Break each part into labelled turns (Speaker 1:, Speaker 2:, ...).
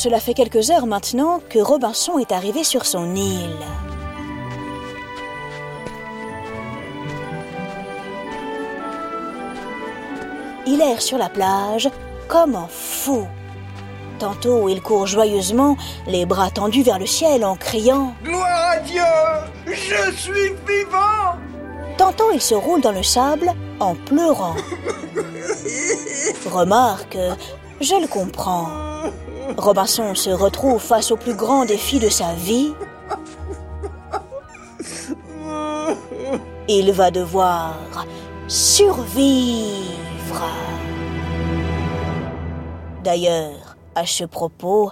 Speaker 1: Cela fait quelques heures maintenant que Robinson est arrivé sur son île. Il erre sur la plage comme un fou. Tantôt il court joyeusement, les bras tendus vers le ciel en criant ⁇
Speaker 2: Gloire à Dieu Je suis vivant !⁇
Speaker 1: Tantôt il se roule dans le sable en pleurant. Remarque, je le comprends. Robinson se retrouve face au plus grand défi de sa vie. Il va devoir survivre. D'ailleurs, à ce propos,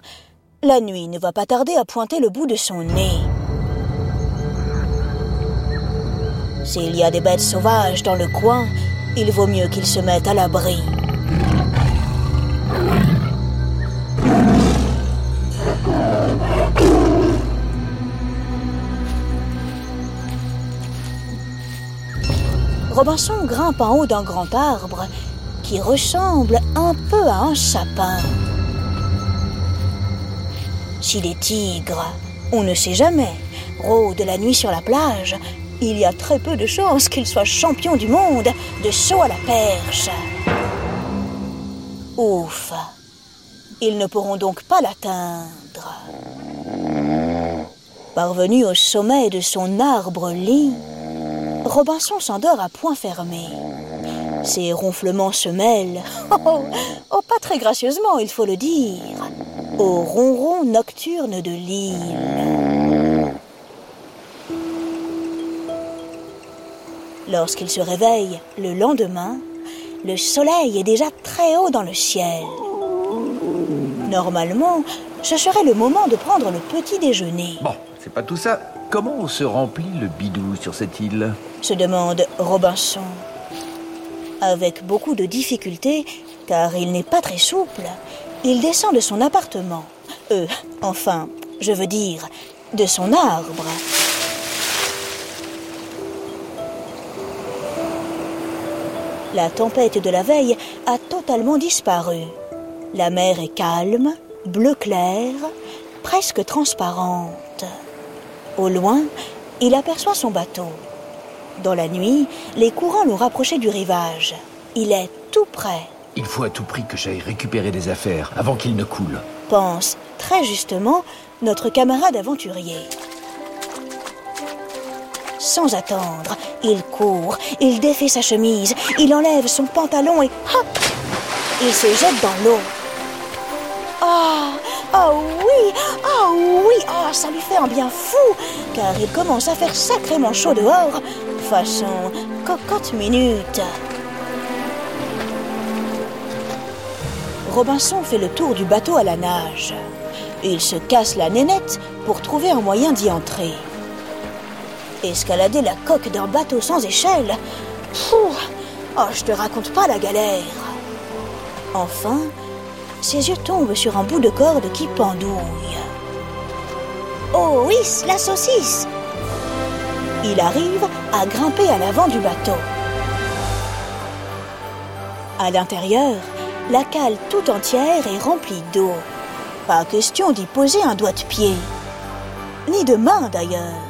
Speaker 1: la nuit ne va pas tarder à pointer le bout de son nez. S'il y a des bêtes sauvages dans le coin, il vaut mieux qu'il se mette à l'abri. Robinson grimpe en haut d'un grand arbre qui ressemble un peu à un sapin. Si les tigres, on ne sait jamais, rôdent la nuit sur la plage, il y a très peu de chances qu'ils soient champions du monde de saut à la perche. Ouf, ils ne pourront donc pas l'atteindre. Parvenu au sommet de son arbre-lit, Robinson s'endort à point fermé. Ses ronflements se mêlent, oh, oh, pas très gracieusement, il faut le dire, au ronron nocturne de l'île. Lorsqu'il se réveille le lendemain, le soleil est déjà très haut dans le ciel. Normalement, ce serait le moment de prendre le petit déjeuner.
Speaker 3: Bon, c'est pas tout ça. Comment se remplit le bidou sur cette île
Speaker 1: se demande Robinson. Avec beaucoup de difficultés, car il n'est pas très souple, il descend de son appartement. Euh, enfin, je veux dire, de son arbre. La tempête de la veille a totalement disparu. La mer est calme, bleu clair, presque transparente. Au loin, il aperçoit son bateau. Dans la nuit, les courants l'ont rapproché du rivage. Il est tout près.
Speaker 3: Il faut à tout prix que j'aille récupérer des affaires avant qu'il ne coule.
Speaker 1: Pense très justement notre camarade aventurier. Sans attendre, il court, il défait sa chemise, il enlève son pantalon et hop Il se jette dans l'eau. Ah Oh oui Oh oui Oh, ça lui fait un bien fou Car il commence à faire sacrément chaud dehors, façon cocotte minute. Robinson fait le tour du bateau à la nage. Il se casse la nénette pour trouver un moyen d'y entrer. Escalader la coque d'un bateau sans échelle Pouh Oh, je te raconte pas la galère Enfin, ses yeux tombent sur un bout de corde qui pendouille. Oh oui, la saucisse Il arrive à grimper à l'avant du bateau. À l'intérieur, la cale tout entière est remplie d'eau. Pas question d'y poser un doigt de pied. Ni de main d'ailleurs.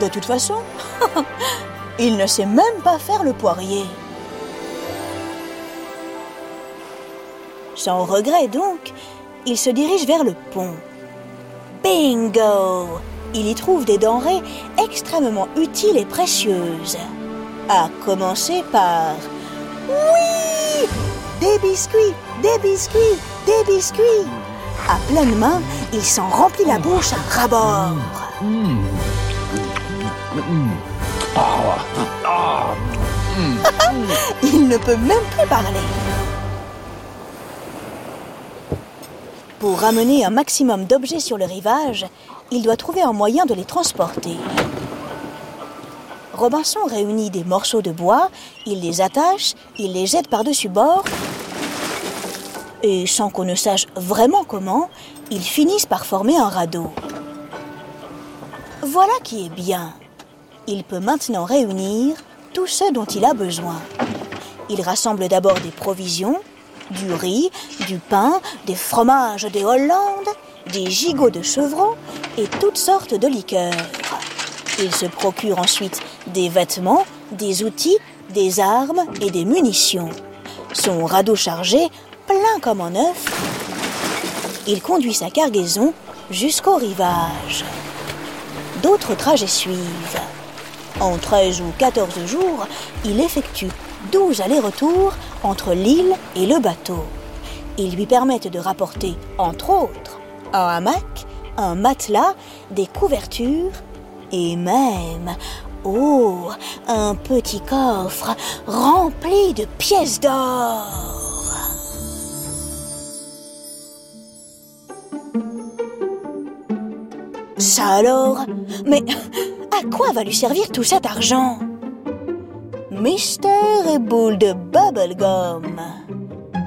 Speaker 1: De toute façon, il ne sait même pas faire le poirier. Sans regret donc, il se dirige vers le pont. Bingo Il y trouve des denrées extrêmement utiles et précieuses. À commencer par... Oui Des biscuits Des biscuits Des biscuits À pleine main, il s'en remplit la bouche à rabord. il ne peut même plus parler. Pour ramener un maximum d'objets sur le rivage, il doit trouver un moyen de les transporter. Robinson réunit des morceaux de bois, il les attache, il les jette par-dessus bord, et sans qu'on ne sache vraiment comment, ils finissent par former un radeau. Voilà qui est bien. Il peut maintenant réunir tout ce dont il a besoin. Il rassemble d'abord des provisions, du riz, du pain, des fromages des Hollandes, des gigots de chevreau et toutes sortes de liqueurs. Il se procure ensuite des vêtements, des outils, des armes et des munitions. Son radeau chargé, plein comme en neuf, il conduit sa cargaison jusqu'au rivage. D'autres trajets suivent. En 13 ou 14 jours, il effectue 12 allers-retours entre l'île et le bateau. Ils lui permettent de rapporter, entre autres, un hamac, un matelas, des couvertures et même, oh, un petit coffre rempli de pièces d'or. Ça alors? Mais à quoi va lui servir tout cet argent? Mystère et boule de bubblegum.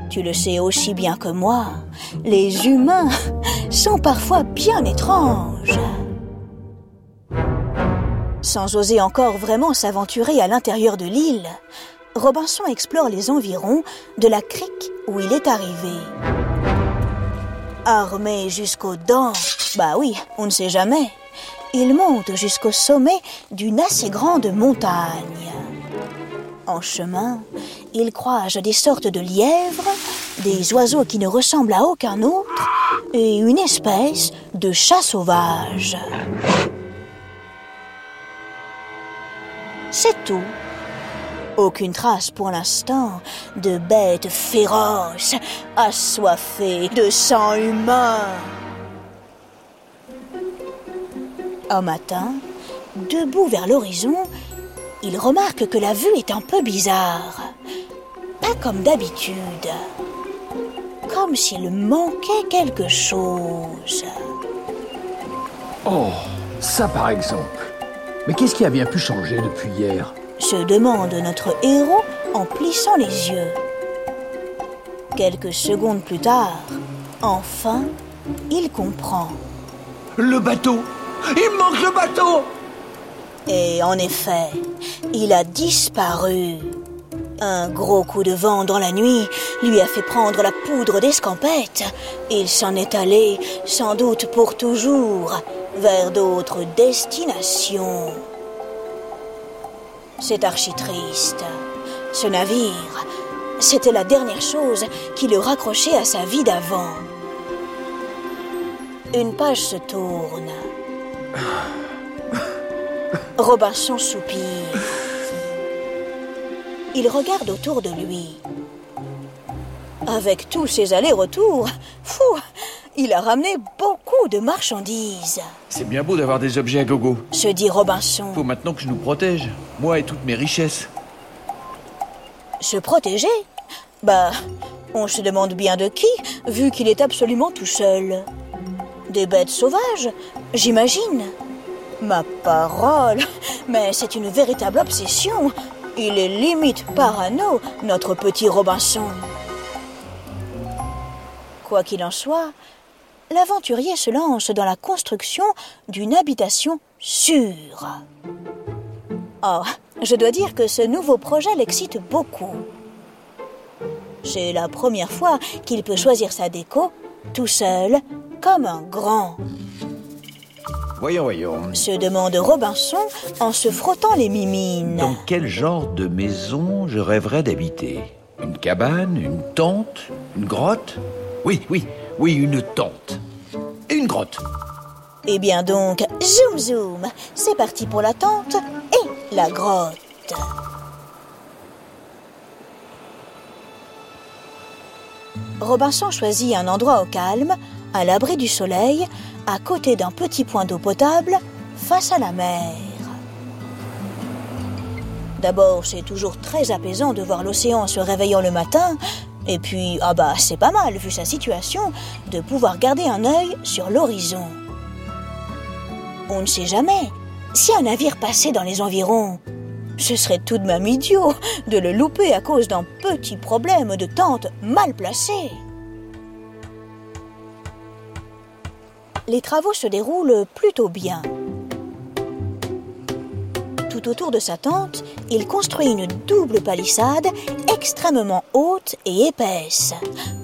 Speaker 1: Tu le sais aussi bien que moi, les humains sont parfois bien étranges. Sans oser encore vraiment s'aventurer à l'intérieur de l'île, Robinson explore les environs de la crique où il est arrivé. Armé jusqu'aux dents, bah oui, on ne sait jamais, il monte jusqu'au sommet d'une assez grande montagne. En chemin, il croise des sortes de lièvres, des oiseaux qui ne ressemblent à aucun autre et une espèce de chat sauvage. C'est tout. Aucune trace pour l'instant de bêtes féroces, assoiffées de sang humain. Un matin, debout vers l'horizon, il remarque que la vue est un peu bizarre. Pas comme d'habitude. Comme s'il manquait quelque chose.
Speaker 3: Oh, ça par exemple. Mais qu'est-ce qui a bien pu changer depuis hier?
Speaker 1: Se demande notre héros en plissant les yeux. Quelques secondes plus tard, enfin, il comprend.
Speaker 2: Le bateau Il manque le bateau
Speaker 1: Et en effet, il a disparu. Un gros coup de vent dans la nuit lui a fait prendre la poudre d'escampette. Il s'en est allé, sans doute pour toujours, vers d'autres destinations. C'est archi triste. Ce navire, c'était la dernière chose qui le raccrochait à sa vie d'avant. Une page se tourne. Robinson soupire. Il regarde autour de lui. Avec tous ses allers-retours, fou, il a ramené beaucoup de marchandises.
Speaker 3: C'est bien beau d'avoir des objets à gogo.
Speaker 1: Se dit Robinson.
Speaker 3: Faut maintenant que je nous protège, moi et toutes mes richesses.
Speaker 1: Se protéger? Bah, on se demande bien de qui, vu qu'il est absolument tout seul. Des bêtes sauvages, j'imagine. Ma parole, mais c'est une véritable obsession. Il est limite parano, notre petit Robinson. Quoi qu'il en soit, l'aventurier se lance dans la construction d'une habitation sûre. Oh, je dois dire que ce nouveau projet l'excite beaucoup. C'est la première fois qu'il peut choisir sa déco tout seul, comme un grand.
Speaker 3: Voyons, voyons.
Speaker 1: Se demande Robinson en se frottant les mimines.
Speaker 3: Dans quel genre de maison je rêverais d'habiter? Une cabane Une tente Une grotte? Oui, oui, oui, une tente. Et une grotte.
Speaker 1: Eh bien donc, zoom zoom, c'est parti pour la tente et la grotte. Robinson choisit un endroit au calme, à l'abri du soleil, à côté d'un petit point d'eau potable, face à la mer. D'abord, c'est toujours très apaisant de voir l'océan se réveillant le matin, et puis, ah bah, c'est pas mal, vu sa situation, de pouvoir garder un œil sur l'horizon. On ne sait jamais. Si un navire passait dans les environs, ce serait tout de même idiot de le louper à cause d'un petit problème de tente mal placée. Les travaux se déroulent plutôt bien. Tout autour de sa tente, il construit une double palissade extrêmement haute et épaisse.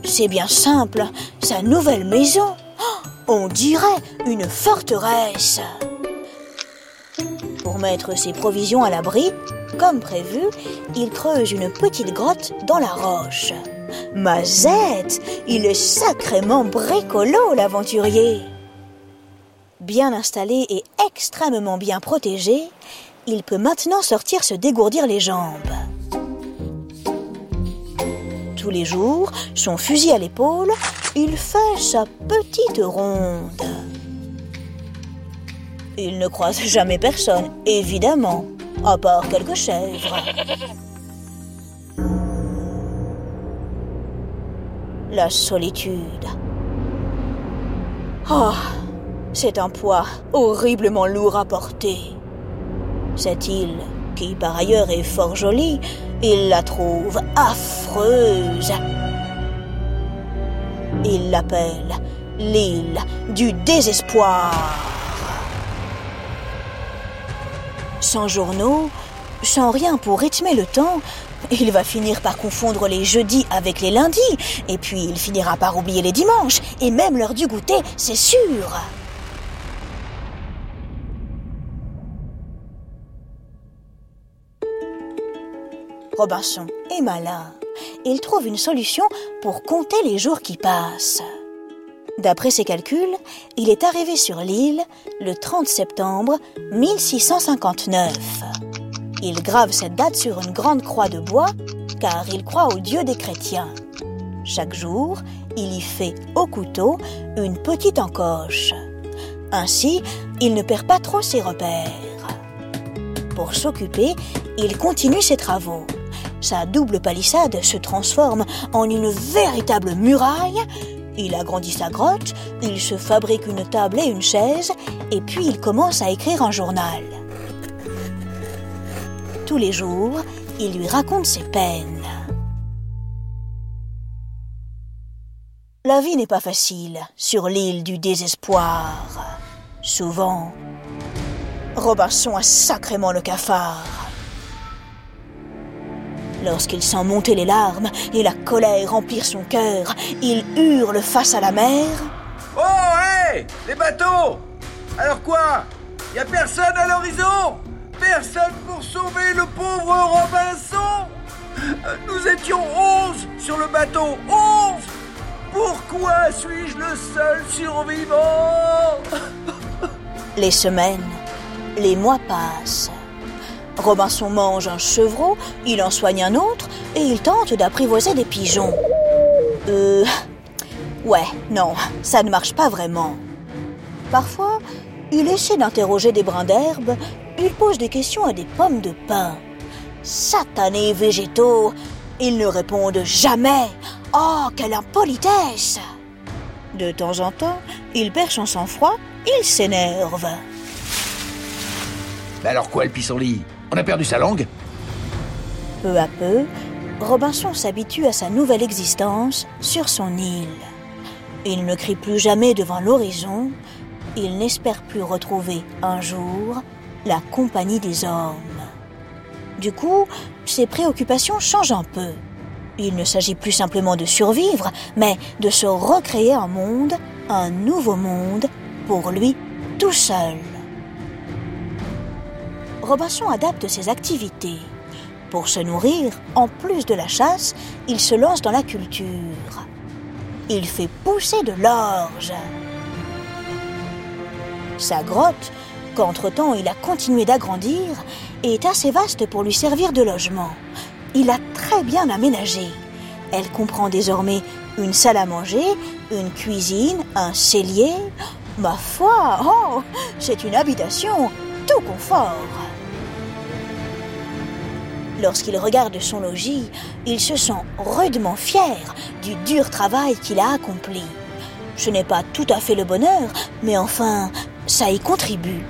Speaker 1: C'est bien simple, sa nouvelle maison. Oh, on dirait une forteresse. Pour mettre ses provisions à l'abri, comme prévu, il creuse une petite grotte dans la roche. Mazette, il est sacrément bricolo, l'aventurier. Bien installé et extrêmement bien protégé, il peut maintenant sortir se dégourdir les jambes. Tous les jours, son fusil à l'épaule, il fait sa petite ronde. Il ne croise jamais personne, évidemment, à part quelques chèvres. La solitude. Oh, c'est un poids horriblement lourd à porter. Cette île, qui par ailleurs est fort jolie, il la trouve affreuse. Il l'appelle l'île du désespoir. Sans journaux, sans rien pour rythmer le temps, il va finir par confondre les jeudis avec les lundis, et puis il finira par oublier les dimanches, et même l'heure du goûter, c'est sûr. Robinson est malin. Il trouve une solution pour compter les jours qui passent. D'après ses calculs, il est arrivé sur l'île le 30 septembre 1659. Il grave cette date sur une grande croix de bois car il croit au Dieu des chrétiens. Chaque jour, il y fait au couteau une petite encoche. Ainsi, il ne perd pas trop ses repères. Pour s'occuper, il continue ses travaux. Sa double palissade se transforme en une véritable muraille. Il agrandit sa grotte, il se fabrique une table et une chaise, et puis il commence à écrire un journal. Tous les jours, il lui raconte ses peines. La vie n'est pas facile sur l'île du désespoir. Souvent, Robinson a sacrément le cafard. Lorsqu'il sent monter les larmes et la colère remplir son cœur, il hurle face à la mer.
Speaker 2: Oh, hé Les bateaux! Alors quoi? Y a personne à l'horizon! Personne pour sauver le pauvre Robinson! Nous étions onze sur le bateau Onze! Pourquoi suis-je le seul survivant?
Speaker 1: Les semaines, les mois passent. Robinson mange un chevreau, il en soigne un autre et il tente d'apprivoiser des pigeons. Euh. Ouais, non, ça ne marche pas vraiment. Parfois, il essaie d'interroger des brins d'herbe, il pose des questions à des pommes de pin. Satanés végétaux, ils ne répondent jamais. Oh, quelle impolitesse De temps en temps, il perd son sang-froid, il s'énerve.
Speaker 3: Alors quoi, le pissenlit? On a perdu sa langue
Speaker 1: Peu à peu, Robinson s'habitue à sa nouvelle existence sur son île. Il ne crie plus jamais devant l'horizon, il n'espère plus retrouver un jour la compagnie des hommes. Du coup, ses préoccupations changent un peu. Il ne s'agit plus simplement de survivre, mais de se recréer un monde, un nouveau monde, pour lui tout seul. Robinson adapte ses activités. Pour se nourrir, en plus de la chasse, il se lance dans la culture. Il fait pousser de l'orge. Sa grotte, qu'entre-temps il a continué d'agrandir, est assez vaste pour lui servir de logement. Il a très bien aménagé. Elle comprend désormais une salle à manger, une cuisine, un cellier. Ma foi, oh, c'est une habitation tout confort. Lorsqu'il regarde son logis, il se sent rudement fier du dur travail qu'il a accompli. Ce n'est pas tout à fait le bonheur, mais enfin, ça y contribue.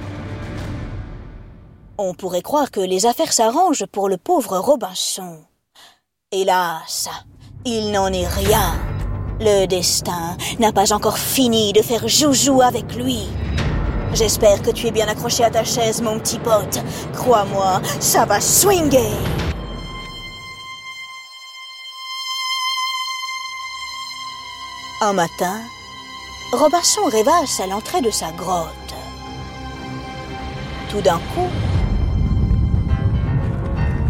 Speaker 1: On pourrait croire que les affaires s'arrangent pour le pauvre Robinson. Hélas, il n'en est rien. Le destin n'a pas encore fini de faire joujou avec lui. J'espère que tu es bien accroché à ta chaise, mon petit pote. Crois-moi, ça va swinguer. Un matin, Robinson rêvasse à l'entrée de sa grotte. Tout d'un coup,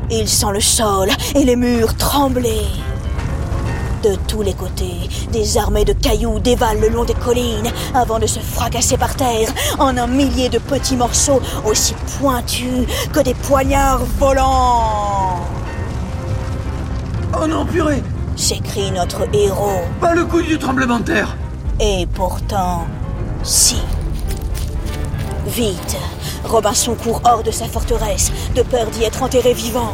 Speaker 1: il sent le sol et les murs trembler. De tous les côtés, des armées de cailloux dévalent le long des collines avant de se fracasser par terre en un millier de petits morceaux aussi pointus que des poignards volants.
Speaker 2: Oh non, purée
Speaker 1: s'écrie notre héros.
Speaker 2: Pas le coup du tremblement de terre
Speaker 1: Et pourtant, si. Vite, Robinson court hors de sa forteresse, de peur d'y être enterré vivant.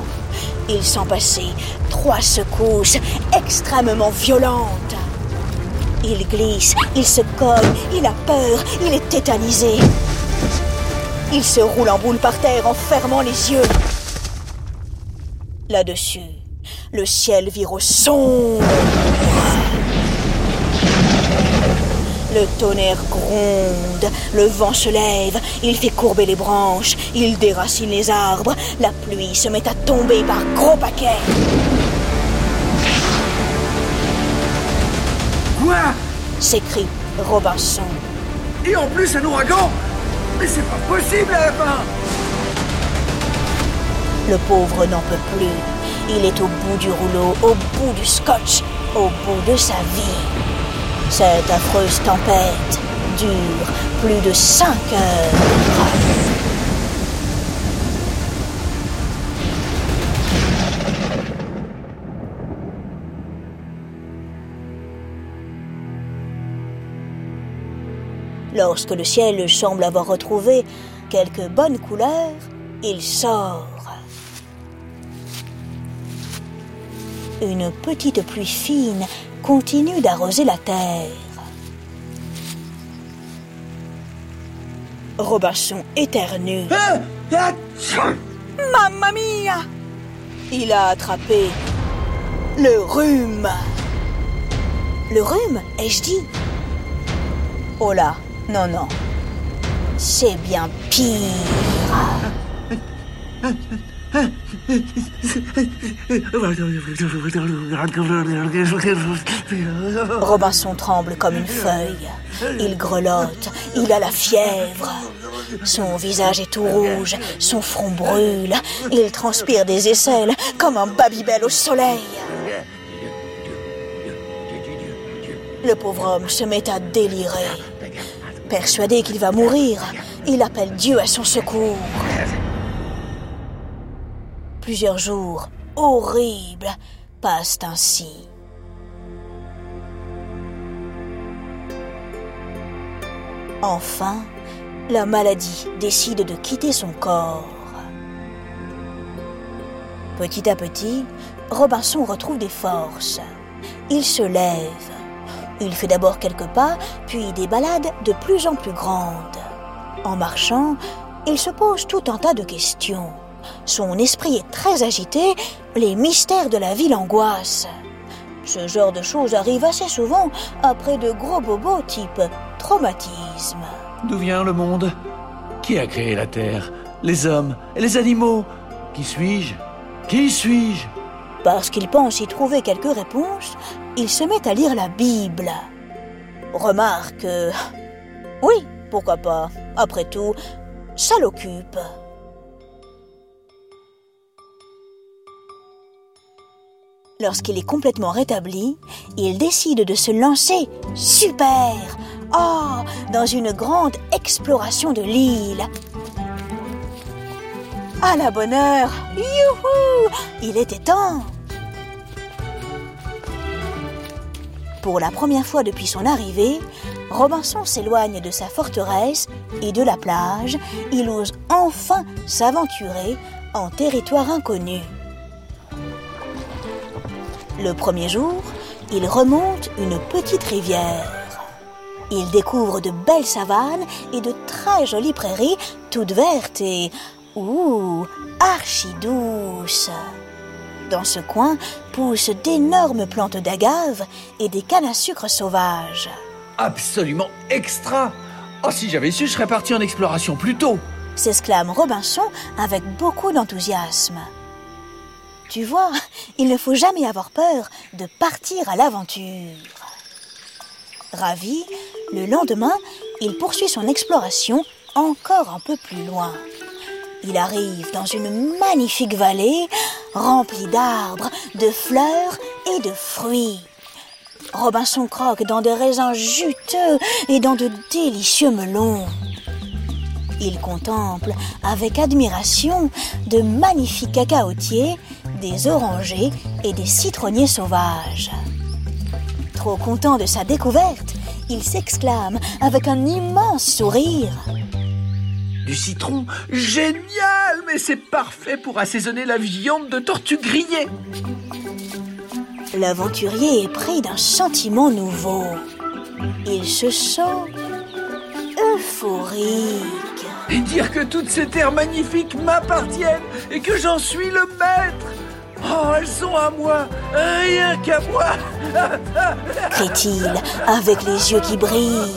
Speaker 1: Il sent passer trois secousses extrêmement violentes. Il glisse, il se cogne, il a peur, il est tétanisé. Il se roule en boule par terre en fermant les yeux. Là-dessus, le ciel vire au sombre. Le tonnerre gronde, le vent se lève, il fait courber les branches, il déracine les arbres, la pluie se met à tomber par gros paquets.
Speaker 2: Quoi?
Speaker 1: s'écrie Robinson.
Speaker 2: Et en plus un ouragan? Mais c'est pas possible à la fin
Speaker 1: Le pauvre n'en peut plus. Il est au bout du rouleau, au bout du scotch, au bout de sa vie. Cette affreuse tempête dure plus de cinq heures. Lorsque le ciel semble avoir retrouvé quelques bonnes couleurs, il sort. Une petite pluie fine continue d'arroser la terre. Robinson éternue. Mamma mia Il a attrapé le rhume. Le rhume, ai-je dit? Oh là, non, non. C'est bien pire. Robinson tremble comme une feuille. Il grelotte, il a la fièvre. Son visage est tout rouge, son front brûle. Il transpire des aisselles comme un babybel au soleil. Le pauvre homme se met à délirer. Persuadé qu'il va mourir, il appelle Dieu à son secours. Plusieurs jours horribles passent ainsi. Enfin, la maladie décide de quitter son corps. Petit à petit, Robinson retrouve des forces. Il se lève. Il fait d'abord quelques pas, puis des balades de plus en plus grandes. En marchant, il se pose tout un tas de questions. Son esprit est très agité, les mystères de la vie l'angoissent. Ce genre de choses arrive assez souvent après de gros bobos type traumatisme.
Speaker 3: D'où vient le monde? Qui a créé la Terre? Les hommes et les animaux? Qui suis-je? Qui suis-je?
Speaker 1: Parce qu'il pense y trouver quelques réponses, il se met à lire la Bible. Remarque. euh, Oui, pourquoi pas. Après tout, ça l'occupe. Lorsqu'il est complètement rétabli, il décide de se lancer super oh, dans une grande exploration de l'île. À la bonne heure Youhou Il était temps Pour la première fois depuis son arrivée, Robinson s'éloigne de sa forteresse et de la plage. Il ose enfin s'aventurer en territoire inconnu. Le premier jour, il remonte une petite rivière. Il découvre de belles savanes et de très jolies prairies, toutes vertes et, ouh, archi douces. Dans ce coin poussent d'énormes plantes d'agave et des cannes à sucre sauvages.
Speaker 3: Absolument extra Oh, si j'avais su, je serais parti en exploration plus tôt
Speaker 1: s'exclame Robinson avec beaucoup d'enthousiasme. Tu vois, il ne faut jamais avoir peur de partir à l'aventure. Ravi, le lendemain, il poursuit son exploration encore un peu plus loin. Il arrive dans une magnifique vallée remplie d'arbres, de fleurs et de fruits. Robinson croque dans des raisins juteux et dans de délicieux melons. Il contemple avec admiration de magnifiques cacaotiers, des orangers et des citronniers sauvages. Trop content de sa découverte, il s'exclame avec un immense sourire.
Speaker 3: Du citron Génial Mais c'est parfait pour assaisonner la viande de tortue grillée
Speaker 1: L'aventurier est pris d'un sentiment nouveau. Il se sent euphorique.
Speaker 2: Et dire que toutes ces terres magnifiques m'appartiennent et que j'en suis le maître Oh, elles sont à moi, rien qu'à moi
Speaker 1: crie-t-il avec les yeux qui brillent.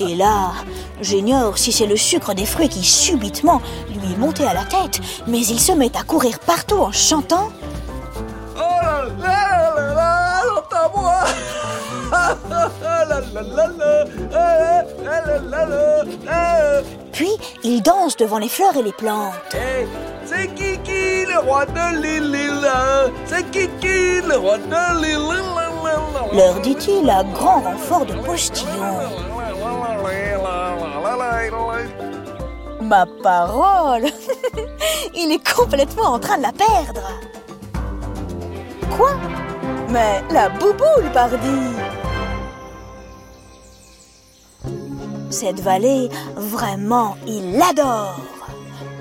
Speaker 1: Et là, j'ignore si c'est le sucre des fruits qui subitement lui est monté à la tête, mais il se met à courir partout en chantant
Speaker 2: Oh là là là là, à moi
Speaker 1: Puis il danse devant les fleurs et les plantes.
Speaker 2: Kiki, le roi de l'île C'est Kiki, le roi de l'île
Speaker 1: Leur dit-il à grand renfort de postillons. Ma parole Il est complètement en train de la perdre Quoi? Mais la bouboule, pardi Cette vallée, vraiment, il l'adore.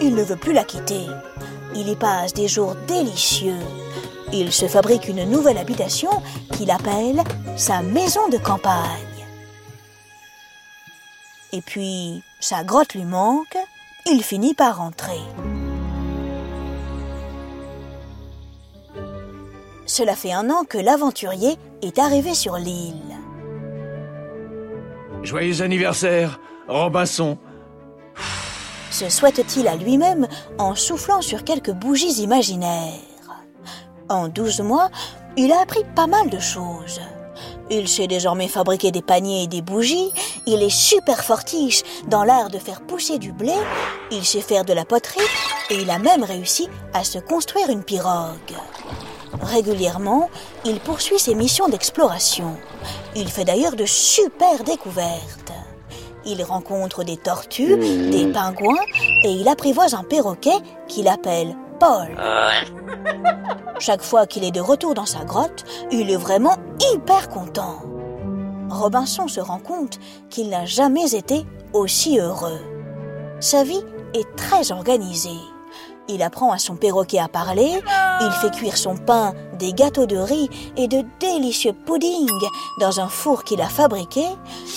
Speaker 1: Il ne veut plus la quitter. Il y passe des jours délicieux. Il se fabrique une nouvelle habitation qu'il appelle sa maison de campagne. Et puis, sa grotte lui manque, il finit par rentrer. Cela fait un an que l'aventurier est arrivé sur l'île.
Speaker 3: Joyeux anniversaire, Robinson.
Speaker 1: Se souhaite-t-il à lui-même en soufflant sur quelques bougies imaginaires. En douze mois, il a appris pas mal de choses. Il sait désormais fabriquer des paniers et des bougies, il est super fortiche dans l'art de faire pousser du blé, il sait faire de la poterie et il a même réussi à se construire une pirogue. Régulièrement, il poursuit ses missions d'exploration. Il fait d'ailleurs de super découvertes. Il rencontre des tortues, des pingouins et il apprivoise un perroquet qu'il appelle Paul. Chaque fois qu'il est de retour dans sa grotte, il est vraiment hyper content. Robinson se rend compte qu'il n'a jamais été aussi heureux. Sa vie est très organisée. Il apprend à son perroquet à parler, il fait cuire son pain, des gâteaux de riz et de délicieux puddings dans un four qu'il a fabriqué,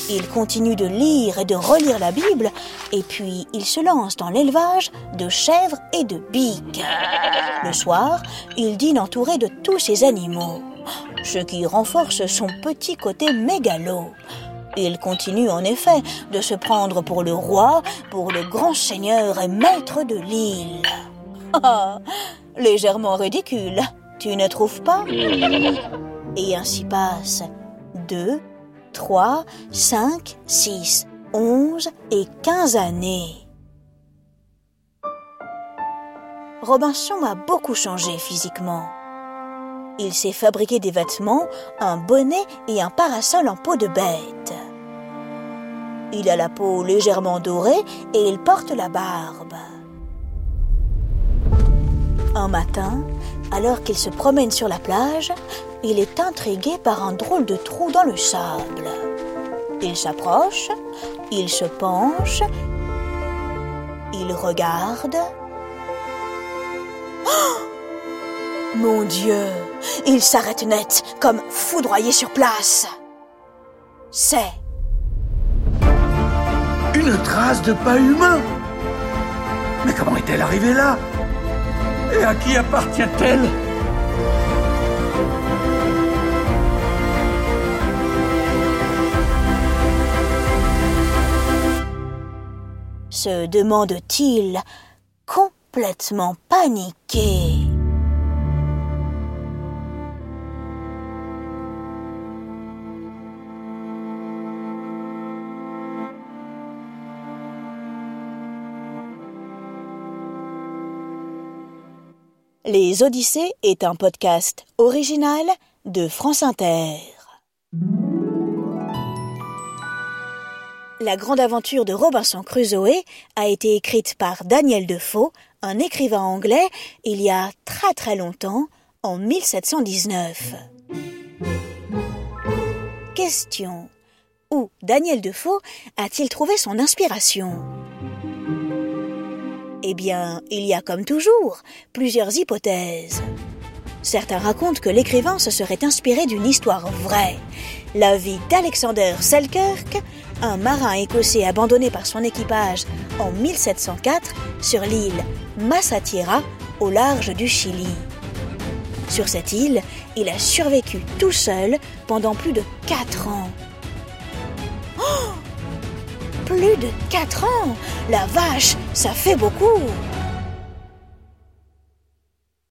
Speaker 1: il continue de lire et de relire la Bible, et puis il se lance dans l'élevage de chèvres et de biques. Le soir, il dîne entouré de tous ces animaux, ce qui renforce son petit côté mégalo. Il continue en effet de se prendre pour le roi, pour le grand seigneur et maître de l'île. Oh, légèrement ridicule, tu ne trouves pas? Et ainsi passe deux, trois, cinq, six, onze et quinze années. Robinson a beaucoup changé physiquement. Il s'est fabriqué des vêtements, un bonnet et un parasol en peau de bête. Il a la peau légèrement dorée et il porte la barbe. Un matin, alors qu'il se promène sur la plage, il est intrigué par un drôle de trou dans le sable. Il s'approche, il se penche, il regarde. Oh Mon Dieu, il s'arrête net, comme foudroyé sur place. C'est...
Speaker 2: Une trace de pas humain Mais comment est-elle arrivée là? Et à qui appartient-elle
Speaker 1: se demande-t-il, complètement paniqué. Les Odyssées est un podcast original de France Inter. La grande aventure de Robinson Crusoe a été écrite par Daniel Defoe, un écrivain anglais, il y a très très longtemps, en 1719. Question. Où Daniel Defoe a-t-il trouvé son inspiration? Eh bien, il y a comme toujours plusieurs hypothèses. Certains racontent que l'écrivain se serait inspiré d'une histoire vraie, la vie d'Alexander Selkirk, un marin écossais abandonné par son équipage en 1704 sur l'île Massatiera au large du Chili. Sur cette île, il a survécu tout seul pendant plus de 4 ans. Oh Plus de 4 ans. La vache, ça fait beaucoup